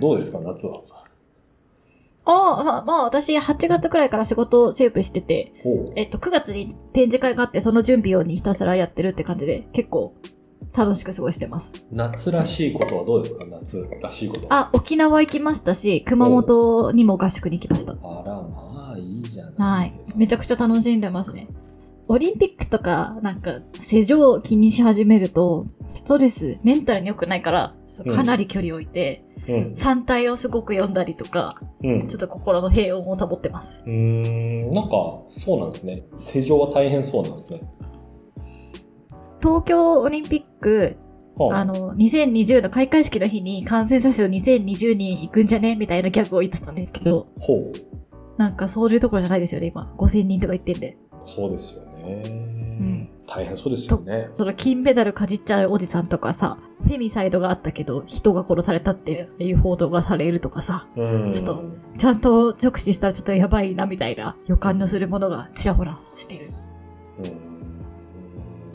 どうですか、夏は？ああ、まあ、まあ、私、8月くらいから仕事をセーブしてて。えっと、9月に展示会があって、その準備をにひたすらやってるって感じで、結構楽しく過ごしてます。夏らしいことはどうですか？夏らしいこと。あ、沖縄行きましたし、熊本にも合宿に行きました。あら、まあ、いいじゃはないい。めちゃくちゃ楽しんでますね。オリンピックとか、なんか、施錠を気にし始めると、ストレス、メンタルに良くないから、かなり距離を置いて、うん。山体をすごく読んだりとか、うん。ちょっと心の平穏を保ってます。うーん、なんか、そうなんですね。施錠は大変そうなんですね。東京オリンピック、はあの、2020の開会式の日に感染者数2020人行くんじゃね？みたいなギャグを言ってたんですけど、ほう。なんかそういうところじゃないですよね、今。5000人とか言ってんで。そうですよね。ん大変そうですよね。その金メダルかじっちゃうおじさんとかさ、フェミサイドがあったけど、人が殺されたっていう報道がされるとかさ、うん。ちょっとちゃんと直視したらちょっとやばいなみたいな予感のするものがちらほらしてる。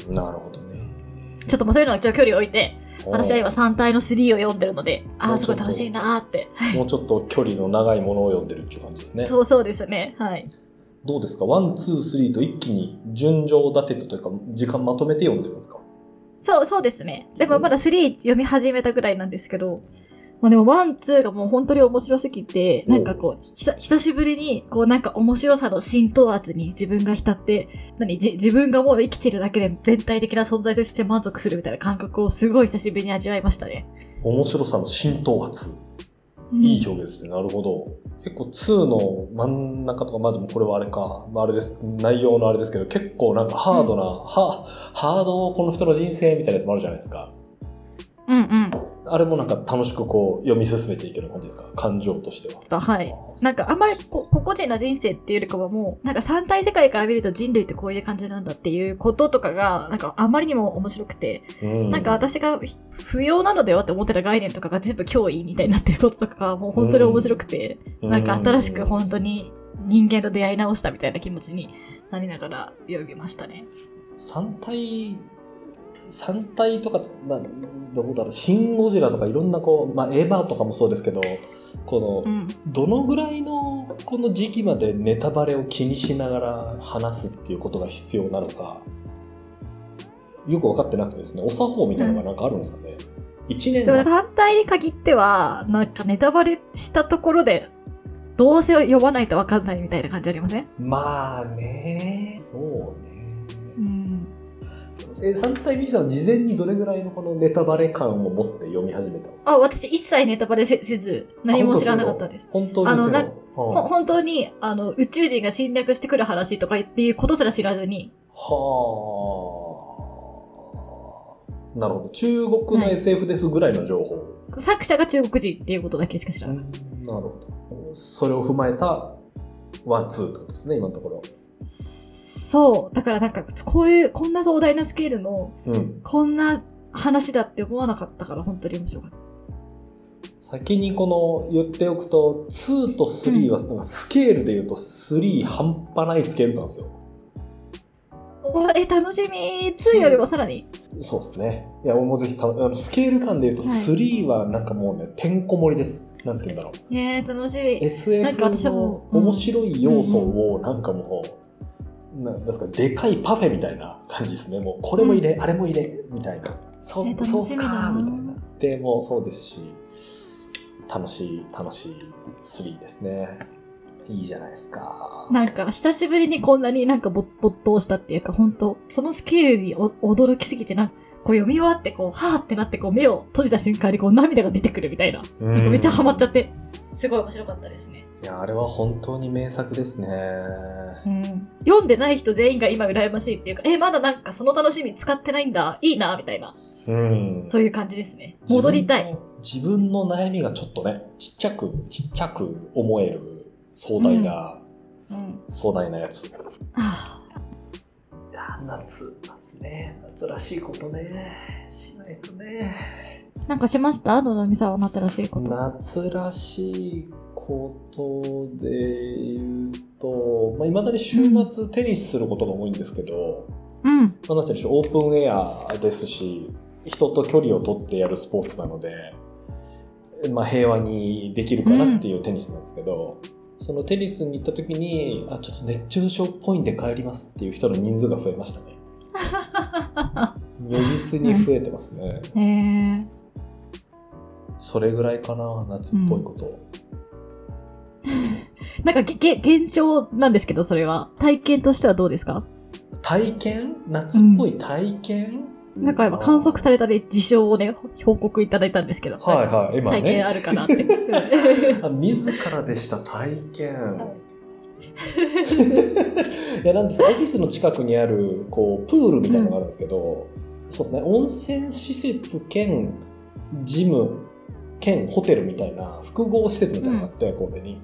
うん。なるほどね。ちょっともうそういうのはちょっと距離を置いて、私は今も3体の3を読んでるので、ああ、すごい楽しいなーって。うちょっと距離の長いものを読んでるっていう感じですね。そうそうですね。はい。どうですか？ワン、ツー、スリーと一気に順序立てたというか、時間まとめて読んでるんですか？そう、そうですね。でもまだ3読み始めたぐらいなんですけど、まあでも1、2がもう本当に面白すぎて、なんかこう、ひさ久しぶりに、こうなんか面白さの浸透圧に自分が浸って、何じ自分がもう生きてるだけで全体的な存在として満足するみたいな感覚をすごい久しぶりに味わいましたね。面白さの浸透圧。いい表現ですね。なるほど。結構2の真ん中とか、まあでもこれはあれか、まあ、あれです、内容のあれですけど、結構なんかハードな、はハードこの人の人生みたいなやつもあるじゃないですか。うんうん。あれもなんか楽しくこう読み進めていける感じですか？感情としては。はい。なんかあんまりこ個々人の人生っていうよりかはもう、なんか三体世界から見ると人類ってこういう感じなんだっていうこととかが、なんかあまりにも面白くて、うんなんか私が不要なのではって思ってた概念とかが全部脅威みたいになってることとかがもう本当に面白くて、なんか新しく本当に人間と出会い直したみたいな気持ちになりながら読みましたね。三体、三体とか、まあ、どうだろう、シン・ゴジラとかいろんなこう、まあ、エヴァとかもそうですけど、この、うん。どのぐらいのこの時期までネタバレを気にしながら話すっていうことが必要なのか、よく分かってなくてですね、お作法みたいなのがなんかあるんですかね。一年でもが単体に限っては、なんかネタバレしたところで、どうせ読まないと分かんないみたいな感じありません？まあね、そうね。うん。え、三体ミキさんは事前にどれぐらいのこのネタバレ感を持って読み始めたんですか？あ、私一切ネタバレせせず、何も知らなかったです。本当にはほ本当にあの宇宙人が侵略してくる話とかっていうことすら知らずに、はあ。なるほど。中国の SF ですぐらいの情報。作者が中国人っていうことだけしか知らなない。るほど。それを踏まえたワン、ツーってことですね、今のところ。そう。だからなんか、こういう、こんな壮大なスケールの、うん。こんな話だって思わなかったから、本当に面白かった。先にこの言っておくと、2と3はなんかスケールで言うと3半端ないスケールなんですよ。おえ、楽しみ !2 よりもさらに。そうですね。いや、もうぜひた、あのスケール感で言うとはい3はなんかもうね、てんこ盛りです。なんて言うんだろう。ねえ、楽しみ。なん SF の面白い要素をなんかもう、なんですかでかいパフェみたいな感じですね。もうこれも入れ、あれも入れみたいな。そえそうっすかみたいな。でもそうですし楽しい楽しい3ですね。いいじゃないですか。なんか、久しぶりにこんなになんか没没頭したっていうか、本当そのスケールにお驚きすぎて、なんか、こう読み終わって、こう、はーってなって、こう、目を閉じた瞬間に、こう、涙が出てくるみたいな。なんかめっちゃハマっちゃって、すごい面白かったですね。いやあれは本当に名作ですねうん。読んでない人全員が今羨ましいっていうか、え、まだなんかその楽しみ使ってないんだ、いいな、みたいな、うんそういう感じですね。戻りたい。自分の自分の悩みがちょっとねちっちゃくちっちゃく思える壮大な、うん。壮大なやつあいや夏夏ね夏らしいことねしないとねーなんかしました？のぞみさんは夏らしいこと。夏らしいことで言うといまあ、未だに週末テニスすることが多いんですけど、うん。まあ、なんて言うんでしょうオープンエアですし人と距離を取ってやるスポーツなのでまあ、平和にできるかなっていうテニスなんですけど、そのテニスに行った時にあちょっと熱中症っぽいんで帰りますっていう人の人数が増えましたね。如実に増えてますね、へえ。それぐらいかな夏っぽいこと、なんかげ、げ、現象なんですけど、それは。体験としてはどうですか？体験？夏っぽい体験、なんか今観測されたで事象をね、報告いただいたんですけど。はいはい。今ね。体験あるかなって。あ自らでした体験。いやなんです。オフィスの近くにあるこうプールみたいなのがあるんですけど、そうですね。温泉施設兼ジム兼ホテルみたいな複合施設みたいなのがあって、神戸に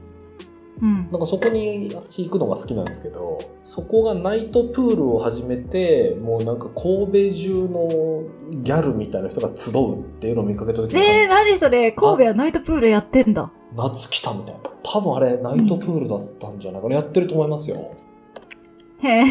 うん。なんかそこに私行くのが好きなんですけどそこがナイトプールを始めてもうなんか神戸中のギャルみたいな人が集うっていうのを見かけた時に、えー、何それ？神戸はナイトプールやってんだ。夏来たみたいな多分あれナイトプールだったんじゃないかな、やってると思いますよへえ。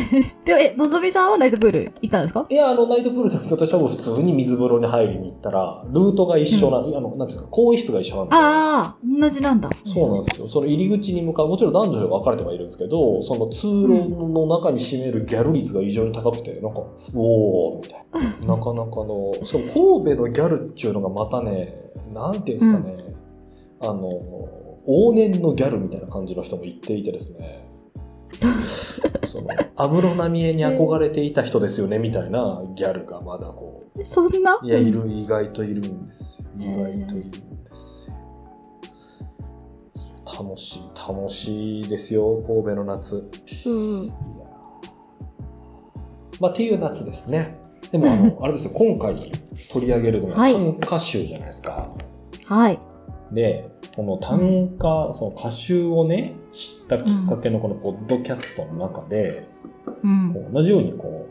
でも、え、のぞみさんはナイトプール行ったんですか？いやあのナイトプールじゃなくて私はもう普通に水風呂に入りに行ったらルートが一緒な、あのなんていうんですか更衣室が一緒なんでああ、同じなんだ。そうなんですよ。その入り口に向かうもちろん男女で分かれてはいるんですけどその通路の中に占めるギャル率が異常に高くてなんかおおみたいな。なかなかのしかも神戸のギャルっていうのがまたねなんていうんですかね、あの往年のギャルみたいな感じの人も言っていてですねその安室奈美恵に憧れていた人ですよねみたいなギャルがまだこう。そんな？いやいる意外といるんですよ。意外といるんですよ。楽しい楽しいですよ神戸の夏。うん。まあっていう夏ですね。でもあの あれですよ今回取り上げるのがはい。短歌集じゃないですか、はい。でこの短歌、その歌集をね知ったきっかけのこのポッドキャストの中で、うん。こう同じようにこ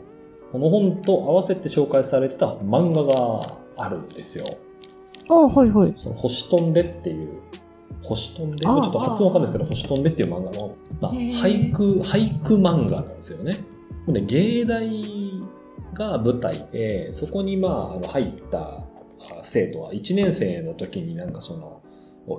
うこの本と合わせて紹介されてた漫画があるんですよ。あはいはい。その星飛んでっていう星飛んでちょっと発音わかんないですけど星飛んでっていう漫画の、まあ、俳句俳句漫画なんですよね。で芸大が舞台でそこにまあ入ったあ生徒は1年生の時になんかその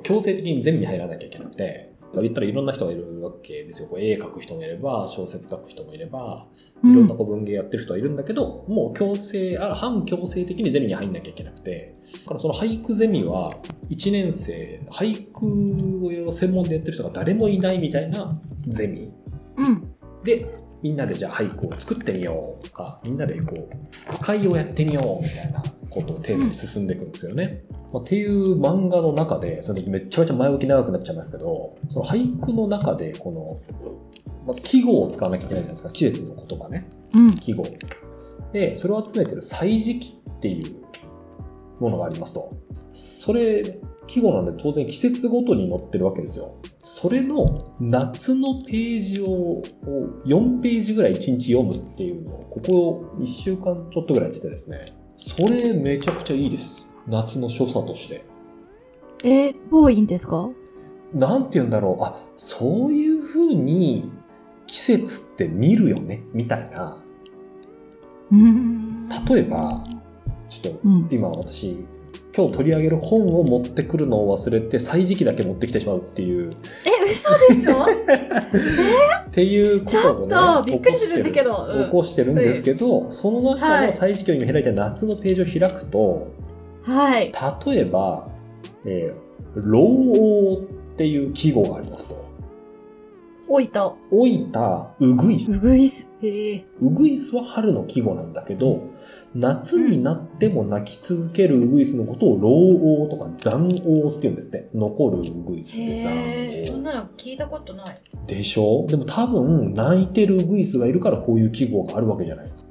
強制的にゼミに入らなきゃいけなくて言ったらいろんな人がいるわけですよこう絵描く人もいれば小説書く人もいればいろんなこう文芸やってる人はいるんだけど、もう強制あ反強制的にゼミに入んなきゃいけなくてだからその俳句ゼミは1年生俳句を専門でやってる人が誰もいないみたいなゼミうん。でみんなでじゃあ俳句を作ってみようとかみんなでこう句会をやってみようみたいなことをテーマに進んでいくんですよね。まあ、っていう漫画の中でそれめっちゃめちゃ前置き長くなっちゃいますけどその俳句の中でこの、まあ、季語を使わなきゃいけないじゃないですか。季節の言葉ね。うん。季語。でそれを集めてる「歳時記」っていうものがありますと。それ季語なんで当然季節ごとに載ってるわけですよ。それの夏のページを4ページぐらい1日読むっていうのをここ1週間ちょっとぐらいやっててですね。それめちゃくちゃいいです夏の所作として。えー、多いんですか？なんて言うんだろう。あそういう風に季節って見るよねみたいな。うん。例えばちょっとうん。今私今日取り上げる本を持ってくるのを忘れて歳時記だけ持ってきてしまうっていう。え、嘘でしょ？っていうことをねちょっとびっくりするんだけど。うん起こしてるんですけど、その中はい。の歳時記を今開いた夏のページを開くとはい。例えばえー老王っていう季語がありますと。おいた。老いたウグイス。うぐいす。へえ。ウグイスは春の季語なんだけど、夏になっても鳴き続けるウグイスのことを老王とか残王って言うんですね。残るウグイスで残へえ。そん王。なの聞いたことない。でしょ？でも多分鳴いてるウグイスがいるからこういう季語があるわけじゃないですか。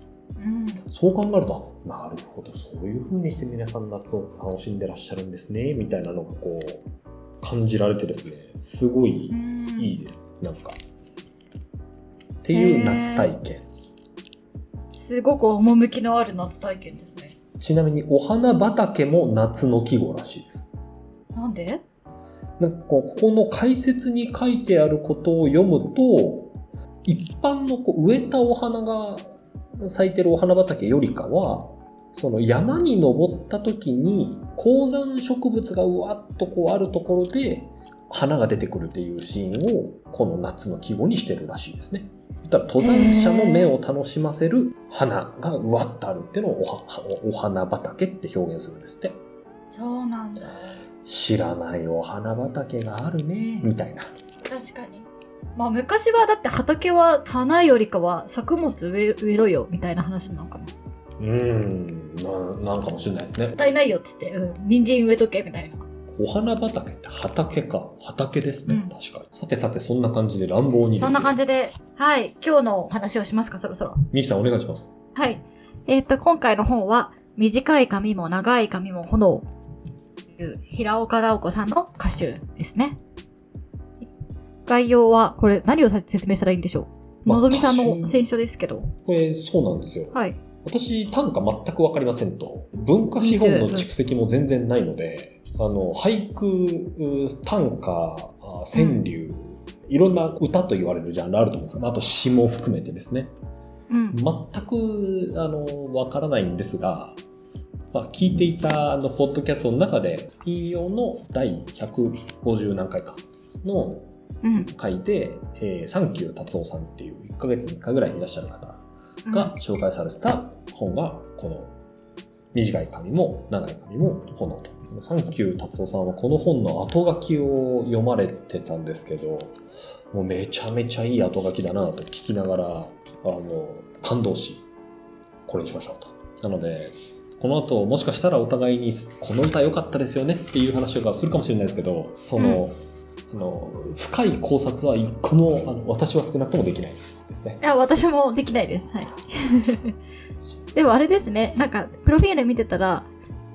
うん。そう考えると、あなるほど、そういう風にして皆さん夏を楽しんでらっしゃるんですね、みたいなのがこう、感じられてですね、すごいうんいいです。なんか。っていう夏体験。すごく趣のある夏体験ですね。ちなみに、お花畑も夏の季語らしいです。なんで？なんかこうここの解説に書いてあることを読むと、一般のこう植えたお花が咲いてるお花畑よりかは、その山に登った時に高山植物がうわっとこうあるところで花が出てくるっていうシーンをこの夏の季語にしてるらしいですね。だから登山者の目を楽しませる花がうわっとあるっていうのをお花畑って表現するんですって。そうなんだ。知らないお花畑があるねみたいな。確かに。まあ昔はだって畑は花よりかは作物植え植えろよみたいな話なのかな。うーんななんかもしれないですねもったいないよっつって、うん、人参植えとけみたいな。お花畑って畑か畑ですね、うん確かにさてさてそんな感じで乱暴にそんな感じじで、はい、今日のお話をしますか、そろそろ。ミキさんお願いしますはい。えっ、と、今回の本は、短い髪も長い髪も炎という平岡直子さんの歌集ですね。概要は、これ何を説明したらいいんでしょう？まあのぞみさんの選書ですけど。これそうなんですよ。はい。私短歌全く分かりませんと。文化資本の蓄積も全然ないのであの俳句短歌あ川柳、いろんな歌と言われるジャンルあると思うんですがあと詩も含めてですね。うん。全くあの分からないんですが、まあ、聞いていたあのポッドキャストの中で引用の第150何回かのうん。回で、えーサンキュー達夫さんっていう1ヶ月に1回ぐらいいらっしゃる方が紹介されてた本がこの短い髪も長い髪も炎と。サンキュー達夫さんはこの本の後書きを読まれてたんですけど、もうめちゃめちゃいい後書きだなと聞きながら、あの、感動し、これにしましょうと。なので、この後もしかしたらお互いにこの歌良かったですよねっていう話をするかもしれないですけど、その、あの深い考察は一個もあの私は少なくともできないですね。いや、私もできないです。はい。でもあれですね、なんか、プロフィール見てたら、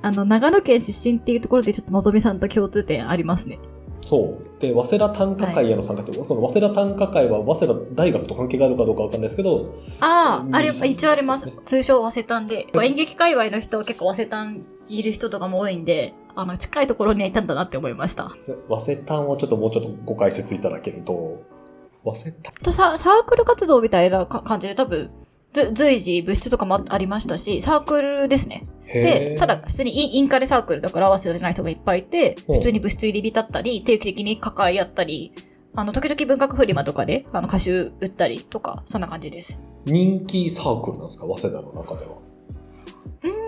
あの、長野県出身っていうところでちょっとのぞみさんと共通点ありますね。そう。で、早稲田短歌会への参加って、その早稲田短歌会は早稲田大学と関係があるかどうかわかんないですけど、ああ、あれ、一応あります。通称、早稲田で。演劇界隈の人、結構早稲田いる人とかも多いんで、あの、近いところにはいたんだなって思いました。早稲田をちょっともうちょっとご解説いただけると、早稲田とササークル活動みたいなか感じで多分、ず随時部室とかもありましたし、サークルですね。で、ただ、普通にインカレサークルだから合わせたじゃない人もいっぱいいて、うん普通に部室入り浸ったり、定期的に抱え合ったり、あの、時々文学フリマとかで、あの、歌集売ったりとか、そんな感じです。人気サークルなんですか？早稲田の中では。うーん。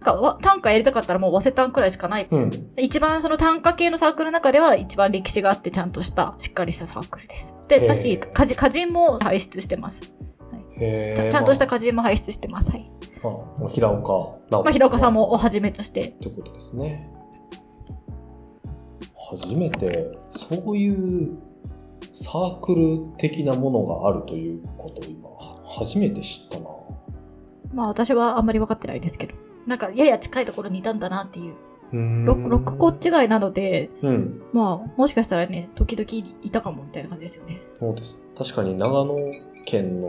なんかわ短歌やりたかったらもう早稲田くらいしかない。うん。一番その短歌系のサークルの中では一番歴史があってちゃんとした、しっかりしたサークルです。で、私、歌人歌人も輩出してます。へーちゃちゃんとした歌人も輩出してます。はい。平岡まあ、平岡さんもおはじめとして。ってことですね。初めてそういうサークル的なものがあるということを今初めて知ったな。まあ私はあんまり分かってないですけど。なんかやや近いところにいたんだなっていう。うーんろ六個違いなので、うん、まあもしかしたらね、時々いたかもみたいな感じですよね。そうです。確かに長野県の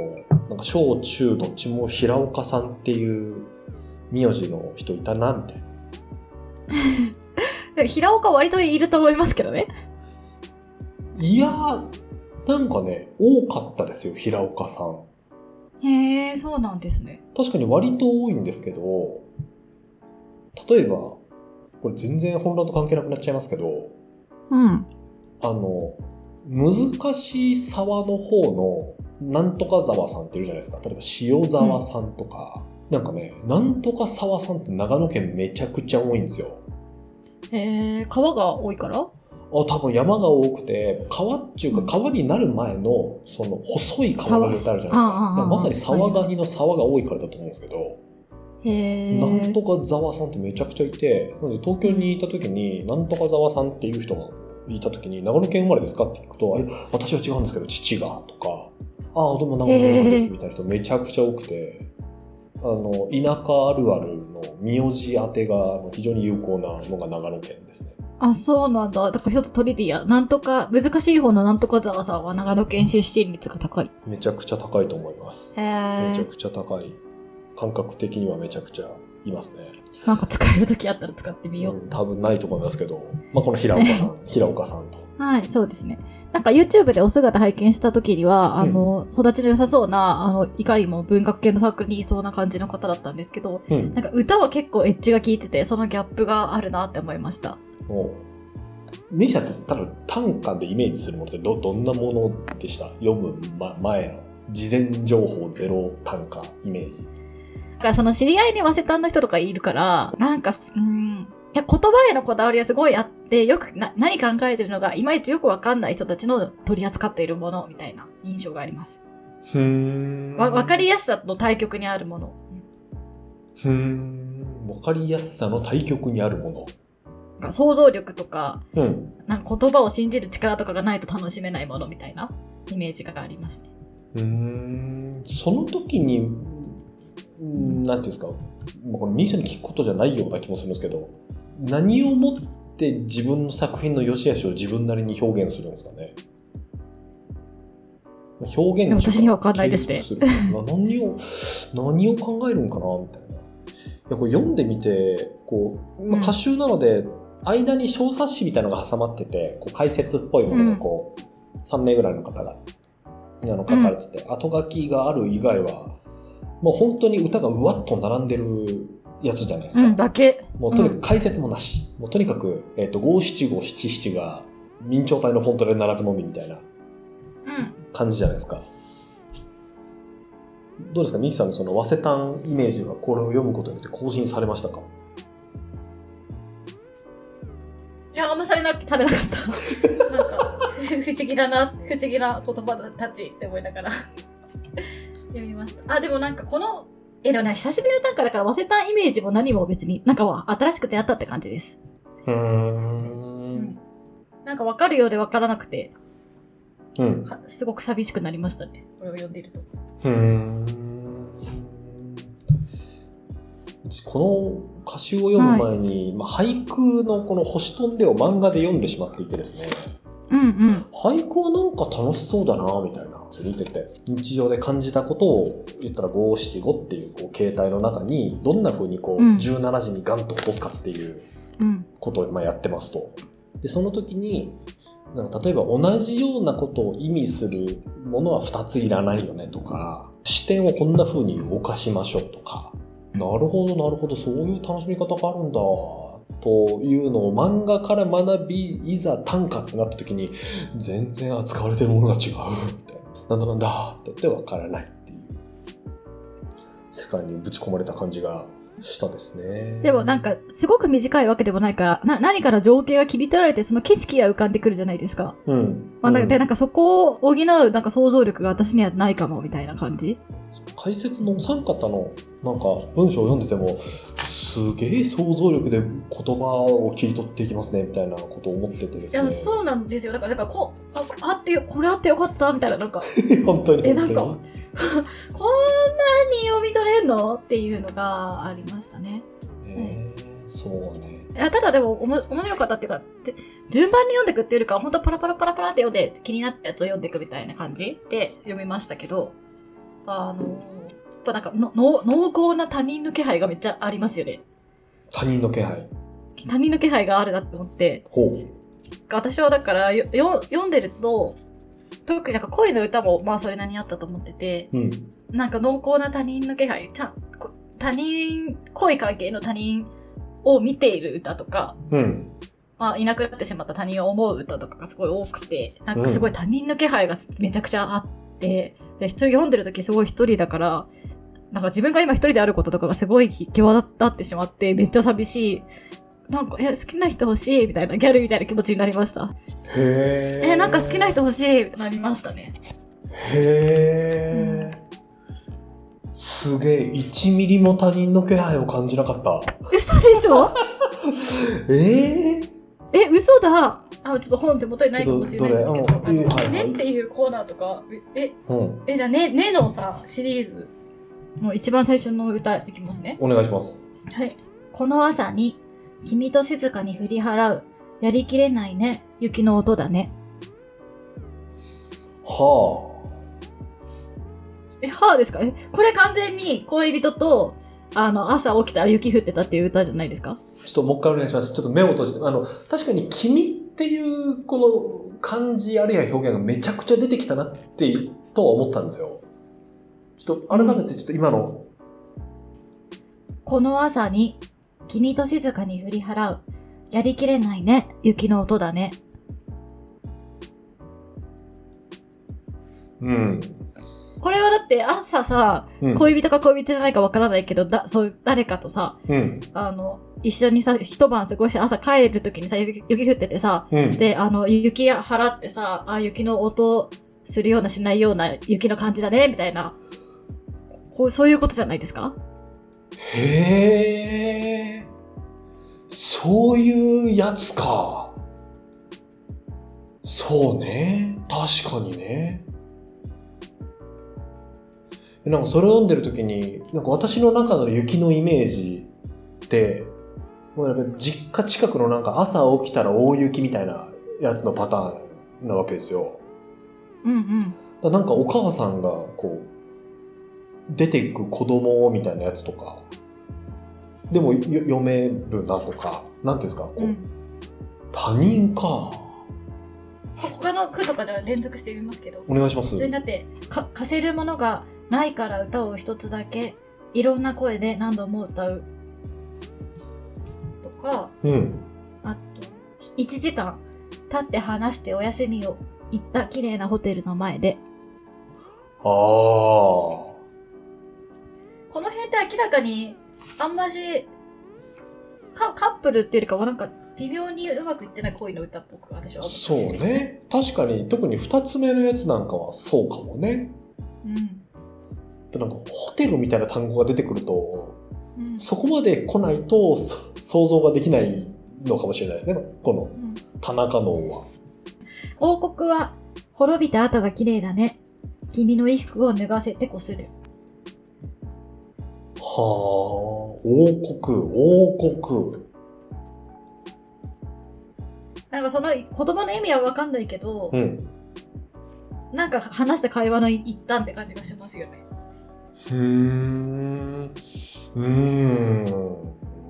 なんか小中どっちも平岡さんっていう名字の人いたなみたいな。で 平岡割といると思いますけどね。いやーなんかね多かったですよ平岡さん。へえ、そうなんですね。確かに割と多いんですけど例えばこれ全然本論と関係なくなっちゃいますけどうん。あの難しい沢の方のなんとか沢さんっているじゃないですか。例えば塩沢さんとか、なんかねなんとか沢さんって長野県めちゃくちゃ多いんですよ。へえ、川が多いから？あ多分山が多くて川っちゅうか川になる前のその細い川の状態あるじゃないですか。まさに沢ガニの沢が多いからだと思うんですけど。なんとかざわさんってめちゃくちゃいて、なので東京にいた時に、なんとかざわさんっていう人がいた時に、長野県生まれですかって聞くと、え、私は違うんですけど、父がとか、ああ、どうも長野県生まれですみたいな人めちゃくちゃ多くて、あの、田舎あるあるの名字当てが非常に有効なのが長野県ですね。あ、そうなんだ。だから一つトリビア。なんとか、難しい方のなんとか沢さんは長野県出身率が高い。めちゃくちゃ高いと思います。めちゃくちゃ高い。感覚的にはめちゃくちゃいますね。なんか使える時あったら使ってみよう。うん多分ないと思いますけど、まあ、この平岡さん、平岡さんと。はい、そうですね。なんか YouTube でお姿拝見した時には、あの、育ちの良さそうな、あの、いかにも文学系のサークルにいそうな感じの方だったんですけど、うんなんか歌は結構エッジが効いてて、そのギャップがあるなって思いました。おうミキさんってただ短歌でイメージするものってどどんなものでした？読む、ま、前の事前情報ゼロ短歌イメージだからその知り合いに早稲田の人とかいるから、なんか、うん、いや、言葉へのこだわりはすごいあって、よくな何考えてるのが、いまいちよくわかんない人たちの取り扱っているものみたいな印象があります。ふーんわわかりやすさの対極にあるもの。ふーんわかりやすさの対極にあるもなんか想像力とか、のうんなんか言葉を信じる力とかがないと楽しめないものみたいなイメージがありますね。うーんその時にうんなんていうんですか？これミキさんに聞くことじゃないような気もするんですけど何をもって自分の作品の良し悪しを自分なりに表現するんですかね？表現私には分かんないですね。何を何を考えるんかなみたいな。いやこれ読んでみてこう、まあ、うん。歌集なので、間に小冊子みたいなのが挟まっててこう解説っぽいものがこう、3名ぐらいの方があの書かれてて、後書きがある以外はもう本当に歌がうわっと並んでるやつじゃないですか、うん、だけ。もうとにかく解説もなし、もうとにかく、えっと五七五七七が明朝体のフォントで並ぶのみみたいなうん。感じじゃないですかどうですか？ミキさんのその早稲丹イメージはこれを読むことによって更新されましたか？いや、あんまされな、されなかった。なんか、不思議だな、不思議な言葉たちって思いながら読みました。あ、でもなんかこの、え、でもね、久しぶりの短歌だから、忘れたイメージも何も別に、なんかは新しく出会ったって感じです。うーうんん。なんか分かるようで分からなくて、うんかすごく寂しくなりましたね。これを読んでいると。うーんこの歌集を読む前に、まあ、俳句のこの星飛んでを漫画で読んでしまっていてですねうんうん。俳句はなんか楽しそうだなみたいな見てて日常で感じたことを言ったら五七五っていうこう携帯の中にどんな風にこう、うん。17時にガンと落とすかっていううん。ことをまあやってますと。でその時になんか例えば同じようなことを意味するものは2ついらないよねとか視点をこんな風に動かしましょうとか。なるほどなるほどそういう楽しみ方があるんだというのを漫画から学びいざ短歌ってなった時に全然扱われてるものが違うみたいなんだなんだって言って分からないっていう世界にぶち込まれた感じがしたですね。でもなんか、すごく短いわけでもないから、な、何から情景が切り取られて、その景色が浮かんでくるじゃないですか。うん、まあ、なんかうん。で、なんかそこを補う、なんか想像力が私にはないかも、みたいな感じ。解説のお三方のなんか文章を読んでてもすげえ想像力で言葉を切り取っていきますねみたいなことを思っててでいや、すねそうなんですよ。だから、だからこう、ああってよ、これあってよかった、みたいな、なんか、本当に。えなんか本 こんなに読み取れんの？っていうのがありましたね。そうね。いやただでもおも面白かったっていうか、ぜ順番に読んでいくっていうよりかは、本当パラパラパラパラって読んで気になったやつを読んでいくみたいな感じで読みましたけど、あの、やっぱなんかのの濃厚な他人の気配がめっちゃありますよね。他人の気配。他人の気配があるなって思って、ほう。私はだから読んでると、特になんか恋の歌もまあそれなりにあったと思ってて、うん。なんか濃厚な他人の気配、ちゃ他人、恋関係の他人を見ている歌とか、うん。まあ、いなくなってしまった他人を思う歌とかがすごい多くて、なんかすごい他人の気配がめちゃくちゃあって、で、一人読んでる時すごい一人だから、なんか自分が今一人であることとかがすごい際立ってしまって、めっちゃ寂しい。なんか、え、好きな人欲しいみたいな、ギャルみたいな気持ちになりました？へええ、なんか好きな人欲しいってなりましたね。へえ、すげえ1ミリも他人の気配を感じなかった。嘘でしょ？えええ、嘘だ。あ、ちょっと本手元にないかもしれないんですけど、どれ？あのあはいはい。ねっていうコーナーとか、え、うん。え、じゃあね、ねのさ、シリーズ、もう一番最初の歌いきますね。お願いします。はい。この朝に、君と静かに振り払う。やりきれないね。雪の音だね。はえ、はぁですか？え、これ完全に恋人と、あの、朝起きたら雪降ってたっていう歌じゃないですか？あちょっともう一回お願いしますちょっと目を閉じてあの確かに「君」っていうこの感じあるいは表現がめちゃくちゃ出てきたなってとは思ったんですよ。ちょっと改めてちょっと今の、この朝に君と静かに振り払う。やりきれないね。雪の音だね。うん。これはだって朝さ、うん。恋人か恋人じゃないかわからないけど、だ、そういう誰かとさ、うん。あの、一緒にさ、一晩過ごして朝帰るときにさ、雪雪降っててさ、うん。で、あの、雪払ってさ、あ、雪の音するようなしないような雪の感じだね、みたいな。こう、そういうことじゃないですか？へえ。そういうやつか。そうね。確かにね。なんかそれを読んでる時に、なんか私の中の雪のイメージって、もうやっぱり実家近くのなんか朝起きたら大雪みたいなやつのパターンなわけですよ。うんうん。だなんかお母さんがこう出ていく子供みたいなやつとかでもよ読めるなとかなんていうんですか？こう、うん。他人か他の句とかでは連続してみますけど。お願いしますそれにだって、か、貸せるものがないから歌を一つだけ、いろんな声で何度も歌う。とか、うんあと、1時間経って話してお休みを行った綺麗なホテルの前で。ああって明らかに、あんまし、カカップルっていうよりかはなんか、微妙にうまくいってない恋の歌っぽく私は思ったそうね確かに特に2つ目のやつなんかはそうかもねうん。なんかホテルみたいな単語が出てくるとうん。そこまで来ないとそ想像ができないのかもしれないですねこのうん田中能は王国は滅びた後が綺麗だね。君の衣服を脱がせてこする。はあ王国王国なんかその言葉の意味はわかんないけど、うんなんか話した会話の一端って感じがしますよね。うーん。うーん。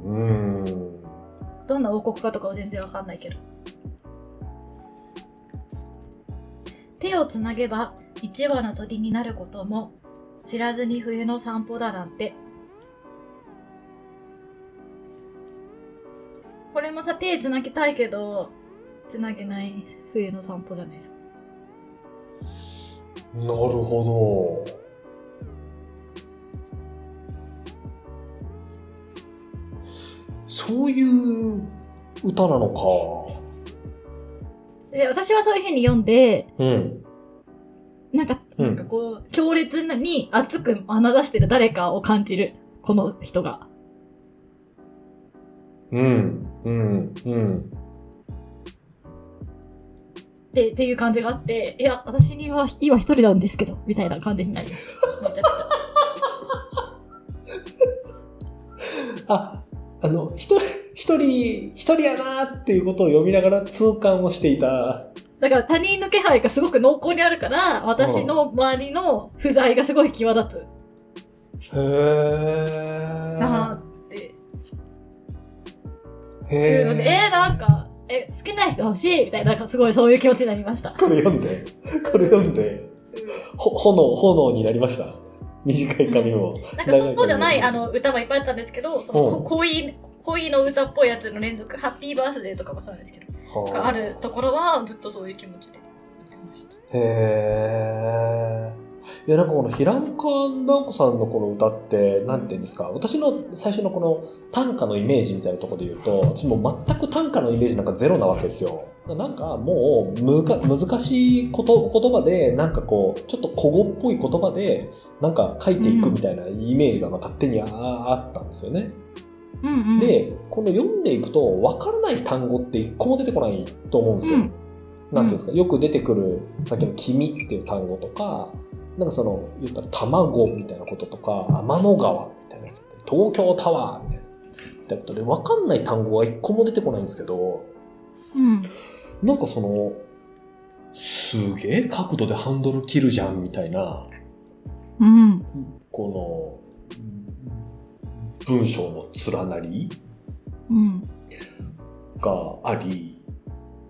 うーん。どんな王国かとかは全然わかんないけど。手をつなげば一羽の鳥になることも知らずに冬の散歩だなんて。これもさ、手つなぎたいけど、つなげない冬の散歩じゃないですか。なるほど。そういう歌なのか。で、私はそういうふうに読んで、うん。なんか、うんなんかこう、強烈に熱く眼差してる誰かを感じる。この人が。うん。うん。うん。で、っていう感じがあって、いや、私には今一人なんですけど、みたいな感じになりました。めちゃくちゃ。あ、あの、一人、一人、一人やなーっていうことを読みながら痛感をしていた。だから他人の気配がすごく濃厚にあるから、私の周りの不在がすごい際立つへー。なーってへいうので、えー、なんか、え、好きな人欲しいみたいな、なんかすごいそういう気持ちになりました。これ読んで、これ読んで、ほ炎、炎になりました。短い髪も。なんかそうじゃないあの歌もいっぱいあったんですけど、その恋恋の歌っぽいやつの連続、ハッピーバースデーとかもそうなんですけど、があるところはずっとそういう気持ちで見てました。へー。いやなんかこの平岡直子さんのこの歌って何て言うんですか私の最初のこの短歌のイメージみたいなところで言うと私もう全く短歌のイメージなんかゼロなわけですよ。なんかもうむずか難しいこと言葉でなんかこうちょっと古語っぽい言葉でなんか書いていくみたいなイメージがまあ勝手にああったんですよね、うんうん、でこの読んでいくと分からない単語って一個も出てこないと思うんですよ、うん。なんていうんですか、よく出てくるさっきの「君」っていう単語とかなんかその言ったら「卵」みたいなこととか「天の川」みたいなやつ東京タワーみたいなやつってことで分かんない単語が一個も出てこないんですけどうん。なんかそのすげえ角度でハンドル切るじゃんみたいなうん。この文章の連なりうん。があり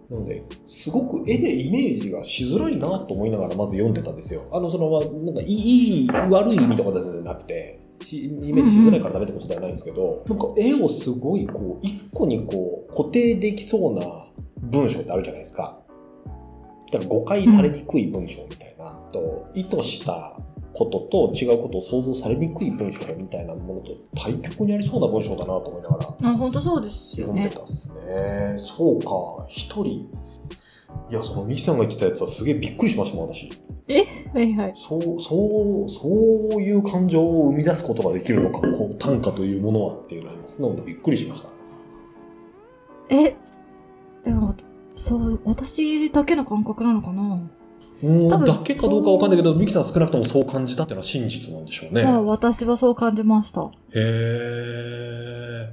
なので、すごく絵でイメージがしづらいなと思いながらまず読んでたんですよ。あの、その、なんかいい、いい悪い意味とかじゃなくて、イメージしづらいからダメってことではないんですけど、なんか絵をすごいこう、一個にこう、固定できそうな文章ってあるじゃないですか。だから誤解されにくい文章みたいな、と意図したことと違うことを想像されにくい文章みたいなものと対極にありそうな文章だなと思いながらあ、本当そうですよね読んで。たっすね。そうか、一人。いや、そのミキさんが言ってたやつはすげえびっくりしましたもん、私。はいはい。そう、そう、そういう感情を生み出すことができるのか、こう短歌というものはっていうのに素直にびっくりしました。え、でも、そう、私だけの感覚なのかな、うん多分だけかどうかわかんないけど、ミキさん少なくともそう感じたっていうのは真実なんでしょうね。まあ私はそう感じました。へえ。